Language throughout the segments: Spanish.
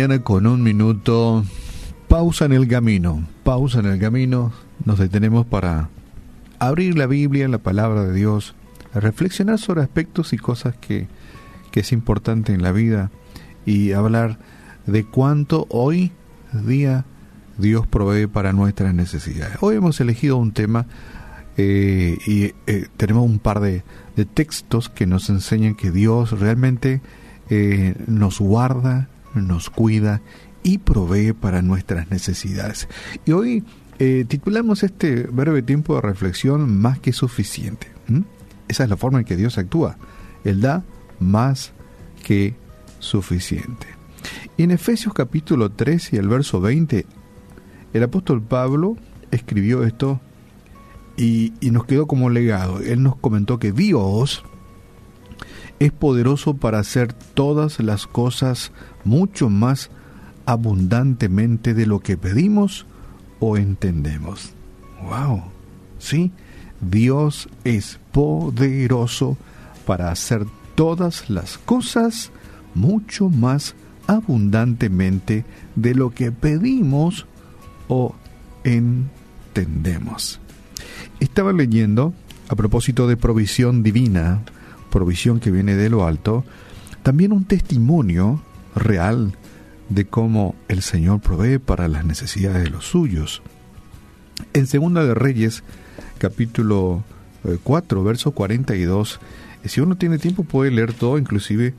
mañana con un minuto. Pausa en el camino, pausa en el camino. Nos detenemos para abrir la Biblia, la palabra de Dios, reflexionar sobre aspectos y cosas que, que es importante en la vida y hablar de cuánto hoy día Dios provee para nuestras necesidades. Hoy hemos elegido un tema eh, y eh, tenemos un par de, de, textos que nos enseñan que Dios realmente eh, nos guarda, nos cuida y provee para nuestras necesidades. Y hoy eh, titulamos este breve tiempo de reflexión más que suficiente. Esa es la forma en que Dios actúa. Él da más que suficiente. Y en Efesios capítulo 3 y el verso 20, el apóstol Pablo escribió esto y, y nos quedó como legado. Él nos comentó que Dios es poderoso para hacer todas las cosas mucho más abundantemente de lo que pedimos o entendemos. ¡Wow! Sí, Dios es poderoso para hacer todas las cosas mucho más abundantemente de lo que pedimos o entendemos. Estaba leyendo, a propósito de provisión divina, provisión que viene de lo alto, también un testimonio real de cómo el Señor provee para las necesidades de los suyos. En Segunda de Reyes, capítulo 4, eh, verso 42, eh, si uno tiene tiempo puede leer todo, inclusive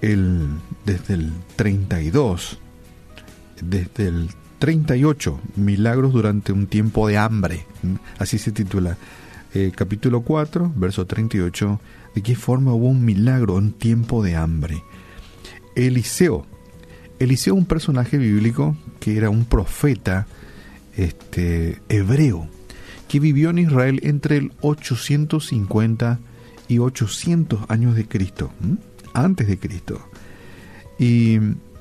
el, desde el 32, desde el 38, milagros durante un tiempo de hambre, así se titula. Eh, capítulo 4, verso 38, de qué forma hubo un milagro en tiempo de hambre. Eliseo, Eliseo un personaje bíblico que era un profeta este, hebreo, que vivió en Israel entre el 850 y 800 años de Cristo, antes de Cristo. Y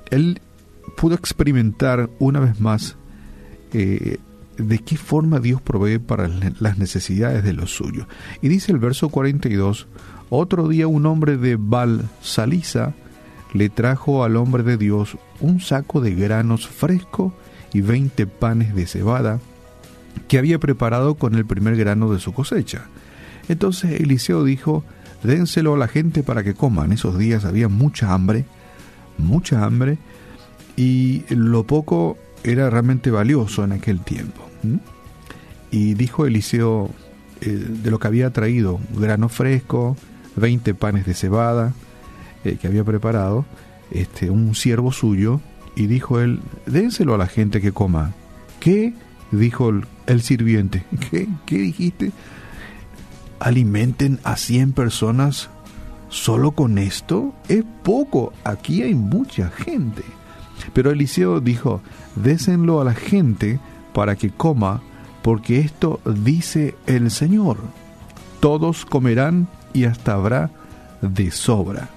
él pudo experimentar una vez más eh, de qué forma Dios provee para las necesidades de los suyos. Y dice el verso 42, otro día un hombre de Baal Salisa le trajo al hombre de Dios un saco de granos fresco y veinte panes de cebada que había preparado con el primer grano de su cosecha. Entonces Eliseo dijo, dénselo a la gente para que coman. Esos días había mucha hambre, mucha hambre, y lo poco era realmente valioso en aquel tiempo. Y dijo Eliseo eh, de lo que había traído, grano fresco, 20 panes de cebada eh, que había preparado, este, un siervo suyo, y dijo él, dénselo a la gente que coma. ¿Qué? dijo el, sirviente. ¿Qué? ¿Qué dijiste? ¿Alimenten a 100 personas solo con esto? Es poco, aquí hay mucha gente. Pero Eliseo dijo, désenlo a la gente para que coma, porque esto dice el Señor. Todos comerán y hasta habrá de sobra.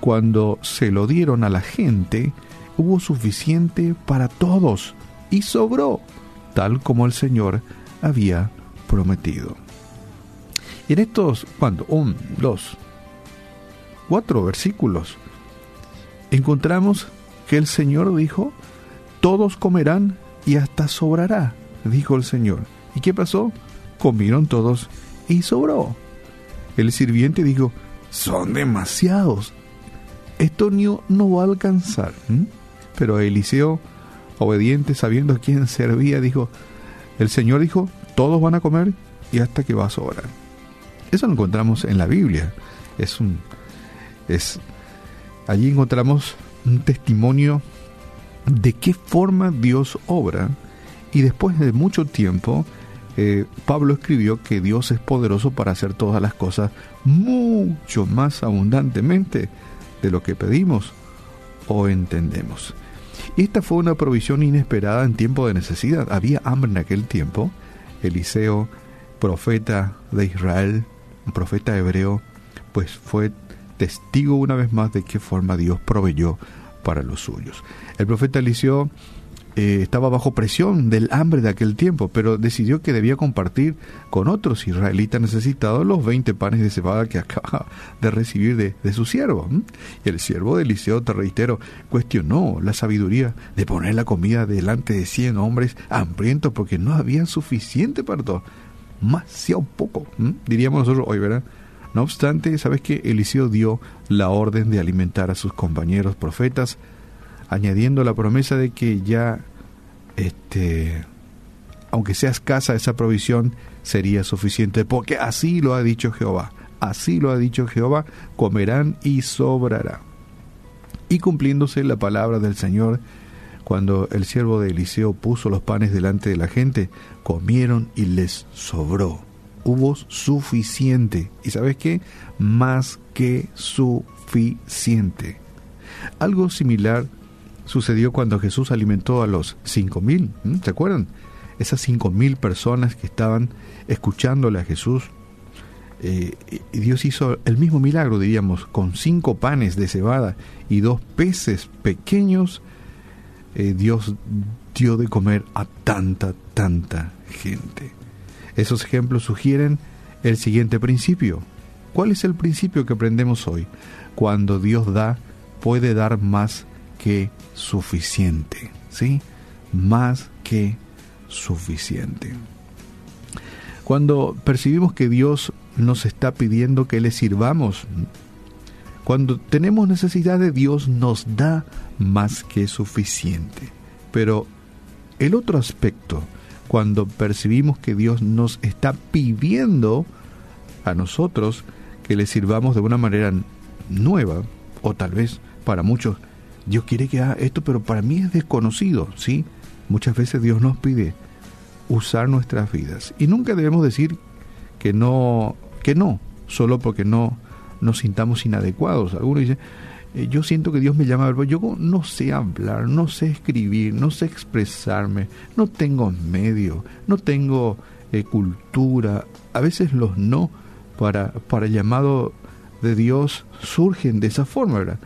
Cuando se lo dieron a la gente, hubo suficiente para todos y sobró, tal como el Señor había prometido. Y en estos, cuando un, dos, cuatro versículos, encontramos que el Señor dijo, todos comerán y hasta sobrará, dijo el Señor. ¿Y qué pasó? Comieron todos y sobró. El sirviente dijo, son demasiados. Esto no, va a alcanzar. Pero Eliseo, obediente, sabiendo a quién servía, dijo, el Señor dijo, todos van a comer y hasta que va a sobrar. Eso lo encontramos en la Biblia. Es un es allí encontramos un testimonio de qué forma Dios obra y después de mucho tiempo eh, Pablo escribió que Dios es poderoso para hacer todas las cosas mucho más abundantemente de lo que pedimos o entendemos. Esta fue una provisión inesperada en tiempo de necesidad. Había hambre en aquel tiempo. Eliseo, profeta de Israel, un profeta hebreo, pues fue testigo una vez más de qué forma Dios proveyó para los suyos. El profeta Eliseo eh, estaba bajo presión del hambre de aquel tiempo, pero decidió que debía compartir con otros israelitas necesitados los 20 panes de cebada que acaba de recibir de, su siervo. Y el siervo de Eliseo, te reitero, cuestionó la sabiduría de poner la comida delante de 100 hombres hambrientos porque no había suficiente para todos. Demasiado poco, diríamos nosotros hoy, ¿verdad? No obstante, ¿sabes que Eliseo dio la orden de alimentar a sus compañeros profetas añadiendo la promesa de que ya, este, aunque sea escasa esa provisión, sería suficiente, porque así lo ha dicho Jehová, así lo ha dicho Jehová, comerán y sobrará. Y cumpliéndose la palabra del Señor, cuando el siervo de Eliseo puso los panes delante de la gente, comieron y les sobró. Hubo suficiente. ¿Y sabes qué? Más que suficiente. Algo similar sucedió cuando Jesús alimentó a los cinco mil. ¿Se acuerdan? Esas cinco mil personas que estaban escuchándole a Jesús. Eh, Dios hizo el mismo milagro, diríamos, con cinco panes de cebada y dos peces pequeños. Eh, Dios dio de comer a tanta, tanta gente. Esos ejemplos sugieren el siguiente principio. ¿Cuál es el principio que aprendemos hoy? Cuando Dios da, puede dar más que suficiente, ¿sí? Más que suficiente. Cuando percibimos que Dios nos está pidiendo que le sirvamos, cuando tenemos necesidad de Dios nos da más que suficiente. Pero el otro aspecto, cuando percibimos que Dios nos está pidiendo a nosotros que le sirvamos de una manera nueva, o tal vez para muchos Dios quiere que haga esto, pero para mí es desconocido, ¿sí? Muchas veces Dios nos pide usar nuestras vidas y nunca debemos decir que no, que no, solo porque no nos sintamos inadecuados. Algunos dicen, eh, yo siento que Dios me llama yo no sé hablar, no sé escribir, no sé expresarme, no tengo medio, no tengo eh, cultura. A veces los no para, para llamado de Dios surgen de esa forma, ¿verdad?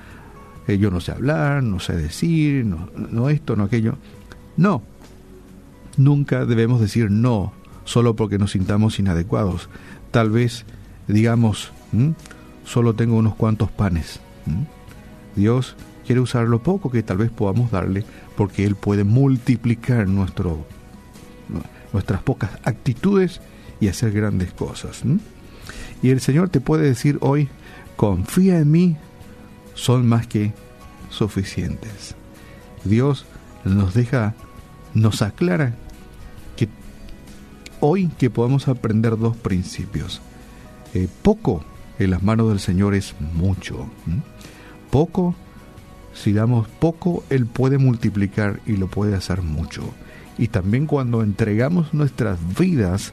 yo no sé hablar, no sé decir, no, esto, no aquello. No, nunca debemos decir no solo porque nos sintamos inadecuados. Tal vez digamos, solo tengo unos cuantos panes. Dios quiere usar lo poco que tal vez podamos darle porque Él puede multiplicar nuestras pocas actitudes y hacer grandes cosas. Y el Señor te puede decir hoy, confía en mí son más que suficientes. Dios nos deja, nos aclara que hoy que podemos aprender dos principios. Eh, poco en las manos del Señor es mucho. Poco, si damos poco, Él puede multiplicar y lo puede hacer mucho. Y también cuando entregamos nuestras vidas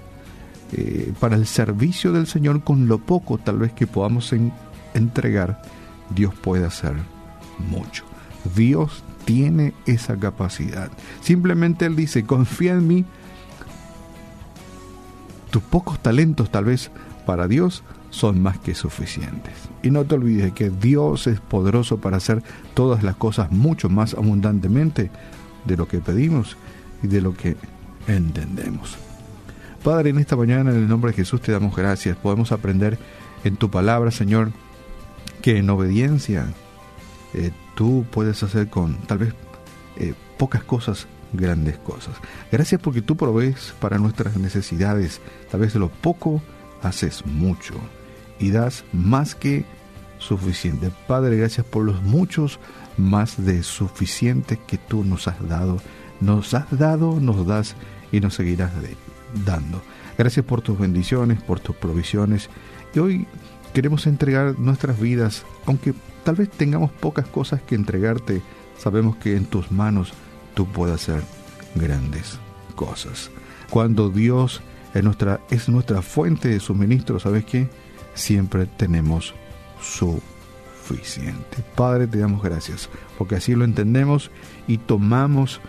eh, para el servicio del Señor con lo poco tal vez que podamos entregar, Dios puede hacer mucho. Dios tiene esa capacidad. Simplemente Él dice, confía en mí. Tus pocos talentos tal vez para Dios son más que suficientes. Y no te olvides que Dios es poderoso para hacer todas las cosas mucho más abundantemente de lo que pedimos y de lo que entendemos. Padre, en esta mañana en el nombre de Jesús te damos gracias. Podemos aprender en tu palabra, Señor, que en obediencia eh, tú puedes hacer con tal vez eh, pocas cosas grandes cosas. Gracias porque tú provees para nuestras necesidades. Tal vez de lo poco haces mucho y das más que suficiente. Padre, gracias por los muchos más de suficiente que tú nos has dado. Nos has dado, nos das y nos seguirás dando. Gracias por tus bendiciones, por tus provisiones. Y hoy queremos entregar nuestras vidas, aunque tal vez tengamos pocas cosas que entregarte, sabemos que en tus manos tú puedes hacer grandes cosas. Cuando Dios es nuestra, es nuestra fuente de suministro, ¿sabes qué? Siempre tenemos suficiente. Padre, te damos gracias, porque así lo entendemos y tomamos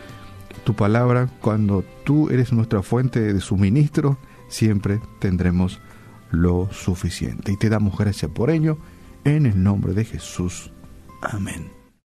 tu palabra. Cuando tú eres nuestra fuente de suministro, siempre tendremos lo suficiente. Y te damos gracias por ello, en el nombre de Jesús. Amén.